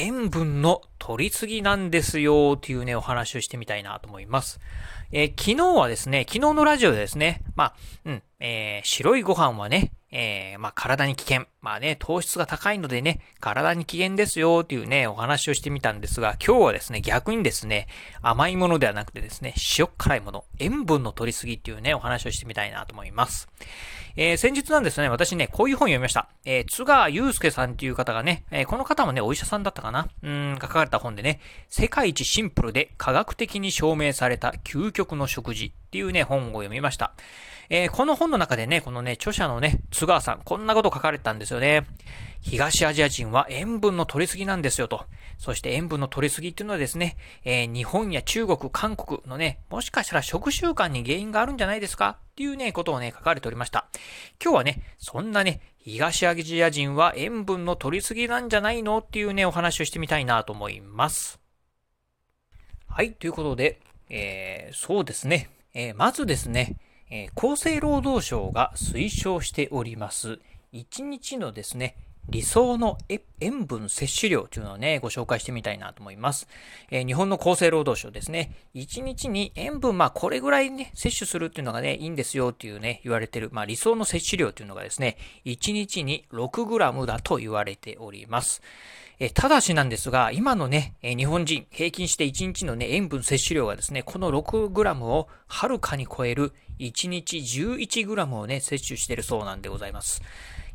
塩分の取りすぎなんですよっていうね、お話をしてみたいなと思います。えー、昨日はですね、昨日のラジオでですね、まあ、うん、えー、白いご飯はね、えー、まあ、体に危険。まあね、糖質が高いのでね、体に危険ですよっていうね、お話をしてみたんですが、今日はですね、逆にですね、甘いものではなくてですね、塩辛いもの、塩分の取りすぎっていうね、お話をしてみたいなと思います。えー、先日なんですね、私ね、こういう本読みました。えー、津川祐介さんっていう方がね、えー、この方もね、お医者さんだったかな？うん、書かれた本でね、世界一シンプルで科学的に証明された究極の食事っていうね、本を読みました。えー、この本の中でね、このね、著者のね、津川さん、こんなこと書かれたんですよね。東アジア人は塩分の取りすぎなんですよと。そして塩分の取りすぎっていうのはですね、えー、日本や中国、韓国のね、もしかしたら食習慣に原因があるんじゃないですか？っていうね、ことをね、書かれておりました。今日はね、そんなね、東アジア人は塩分の取りすぎなんじゃないの？っていうね、お話をしてみたいなと思います。はい、ということで、えー、そうですね、えー、まずですね、えー、厚生労働省が推奨しております、1日のですね、理想の塩分摂取量というのをね、ご紹介してみたいなと思います。えー、日本の厚生労働省ですね、1日に塩分、まあこれぐらいね、摂取するっていうのがね、いいんですよっていうね、言われてる、まあ理想の摂取量というのがですね、1日に 6g だと言われております。えただしなんですが、今のね、え日本人、平均して1日のね、塩分摂取量がですね、この 6g をはるかに超える1日 11g をね、摂取しているそうなんでございます。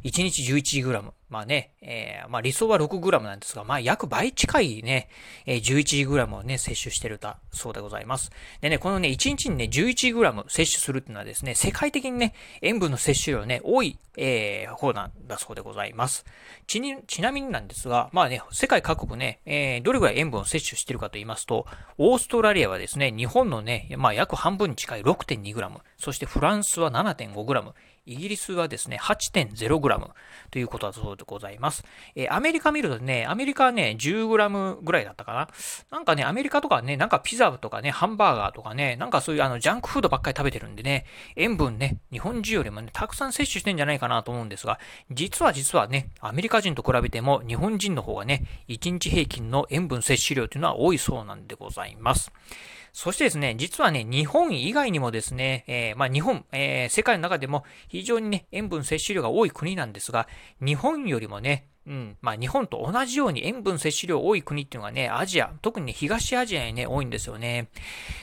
1日 11g。まあね、えー、まあ理想は 6g なんですが、まあ約倍近いね、えー、11g をね、摂取してるだそうでございます。でね、このね、1日にね、11g 摂取するっていうのはですね、世界的にね、塩分の摂取量ね、多い、えー、方なんだそうでございます。ちに、ちなみになんですが、まあね、世界各国ね、えー、どれぐらい塩分を摂取してるかと言いますと、オーストラリアはですね、日本のね、まあ約半分に近い 6.2g、そしてフランスは 7.5g、イギリスはですね、8.0g ということだそうでございます。えー、アメリカ見るとね、アメリカはね、10g ぐらいだったかな。なんかね、アメリカとかね、なんかピザとかね、ハンバーガーとかね、なんかそういうあの、ジャンクフードばっかり食べてるんでね、塩分ね、日本人よりもね、たくさん摂取してんじゃないかなと思うんですが、実は実はね、アメリカ人と比べても日本人の方がね、1日平均の塩分摂取量というのは多いそうなんでございます。そしてですね、実はね、日本以外にもですね、えー、まあ日本、えー、世界の中でも非常にね、塩分摂取量が多い国なんですが、日本よりもね、うん。まあ日本と同じように塩分摂取量多い国っていうのがね、アジア、特にね、東アジアにね、多いんですよね。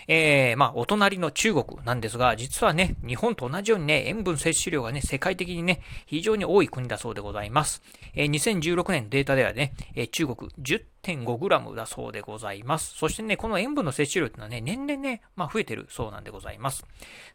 えー、まあお隣の中国なんですが、実はね、日本と同じようにね、塩分摂取量がね、世界的にね、非常に多い国だそうでございます。えー、2016年データではね、えー、中国 10.5g だそうでございます。そしてね、この塩分の摂取量っていうのはね、年々ね、まあ増えてるそうなんでございます。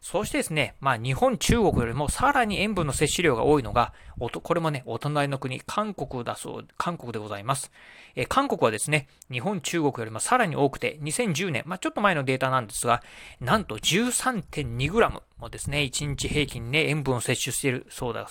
そしてですね、まあ日本、中国よりもさらに塩分の摂取量が多いのが、おとこれもね、お隣の国、韓国国だそう、韓国でございます。え韓国はですね、日本、中国よりもさらに多くて、2010年、まあ、ちょっと前のデータなんですが、なんと 13.2g もですね、1日平均ね、塩分を摂取しているそうだ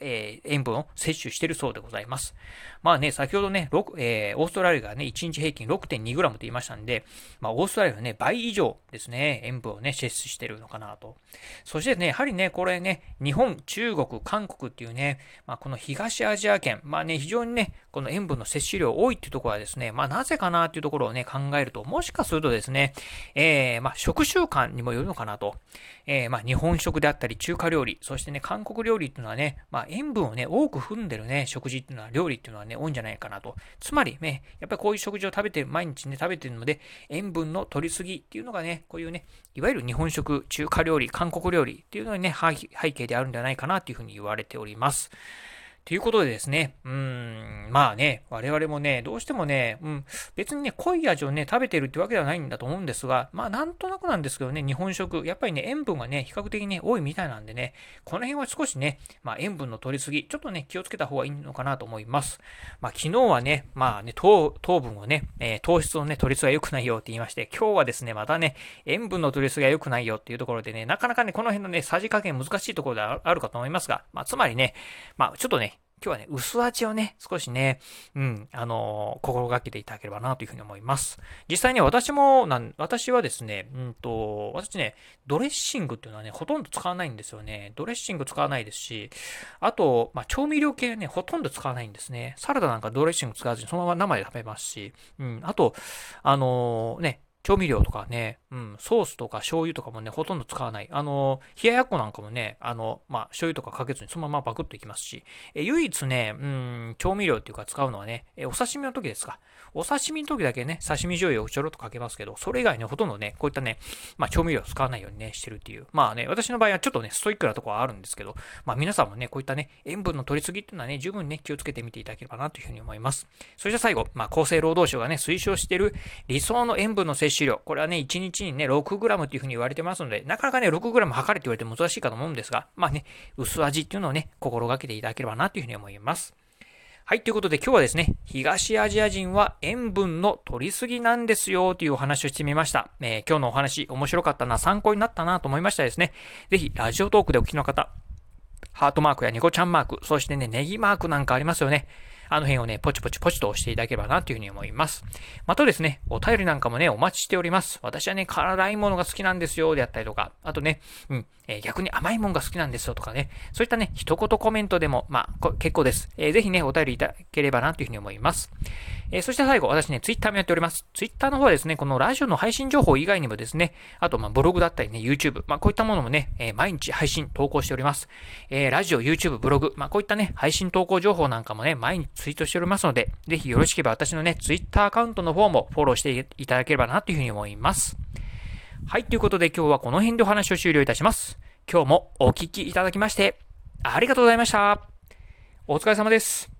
えー、塩分を摂取しているそうでございます。まあね、先ほどね、えー、オーストラリアがね、1日平均 6.2g と言いましたんで、まあ、オーストラリアはね、倍以上ですね、塩分をね、摂取しているのかなと。そしてね、やはりね、これね、日本、中国、韓国っていうね、まあ、この東アジア圏、まあね、非常にね、この塩分の摂取量多いっていうところはですね、まあなぜかなっていうところをね、考えると、もしかするとですね、えー、まあ食習慣にもよるのかなと。えー、まあ日本食であったり中華料理、そしてね、韓国料理っていうのはね、まあ塩分をね、多く含んでるね、食事っていうのは、料理っていうのはね、多いんじゃないかなと。つまりね、やっぱりこういう食事を食べてる、毎日ね、食べてるので、塩分の取りすぎっていうのがね、こういうね、いわゆる日本食、中華料理、韓国料理っていうのにね、背景であるんじゃないかなっていうふうに言われております。ということでですね、うん、まあね、我々もね、どうしてもね、うん、別にね、濃い味をね、食べてるってわけではないんだと思うんですが、まあなんとなくなんですけどね、日本食、やっぱりね、塩分がね、比較的ね、多いみたいなんでね、この辺は少しね、まあ塩分の取りすぎ、ちょっとね、気をつけた方がいいのかなと思います。まあ昨日はね、まあね、糖、分をね、えー、糖質をね、取りすぎが良くないよって言いまして、今日はですね、またね、塩分の取りすぎが良くないよっていうところでね、なかなかね、この辺のね、さじ加減難しいところであるかと思いますが、まあつまりね、まあちょっとね、今日はね、薄味をね、少しね、うん、あのー、心がけていただければなというふうに思います。実際に私も、なん、私はですね、うんと、私ね、ドレッシングっていうのはね、ほとんど使わないんですよね。ドレッシング使わないですし、あと、まあ、調味料系ね、ほとんど使わないんですね。サラダなんかドレッシング使わずにそのまま生で食べますし、うん、あと、あのー、ね、調味料とかね、うん、ソースとか醤油とかもね、ほとんど使わない。あの、冷ややっこなんかもね、あの、まあ、醤油とかかけずにそのままパクッといきますし、え唯一ね、うん、調味料っていうか使うのはね、えお刺身の時ですか。お刺身の時だけね、刺身醤油をちょろっとかけますけど、それ以外ね、ほとんどね、こういったね、まあ、調味料を使わないようにね、してるっていう。まあね、私の場合はちょっとね、ストイックなとこはあるんですけど、まあ、皆さんもね、こういったね、塩分の取りすぎっていうのはね、十分ね、気をつけてみていただければなというふうに思います。そして最後、まあ、厚生労働省がね、推奨している理想の塩分の摂取量。これはね、1日にね、6g っていうふうに言われてますので、なかなかね、6g 測れって言われて難しいかと思うんですが、まあね、薄味っていうのをね、心がけていただければなというふうに思います。はい、ということで今日はですね、東アジア人は塩分の取りすぎなんですよというお話をしてみました。えー、今日のお話面白かったな、参考になったなと思いましたですね。ぜひ、ラジオトークでお聞きの方、ハートマークやニコちゃんマーク、そしてね、ネギマークなんかありますよね。あの辺をね、ポチポチポチと押していただければなというふうに思います。またですね、お便りなんかもね、お待ちしております。私はね、辛いものが好きなんですよ、であったりとか、あとね、うん、えー、逆に甘いものが好きなんですよとかね、そういったね、一言コメントでも、まあ、結構です。えー、ぜひね、お便りいただければなというふうに思います。えー、そして最後、私ね、ツイッターもやっております。ツイッターの方はですね、このラジオの配信情報以外にもですね、あと、まあ、ブログだったりね、YouTube、まあ、こういったものもね、えー、毎日配信、投稿しております。えー、ラジオ、YouTube、ブログ、まあ、こういったね、配信投稿情報なんかもね、毎日ツイートしておりますので、ぜひよろしければ私のね、ツイッターアカウントの方もフォローしていただければなというふうに思います。はい、ということで今日はこの辺でお話を終了いたします。今日もお聴きいただきまして、ありがとうございました。お疲れ様です。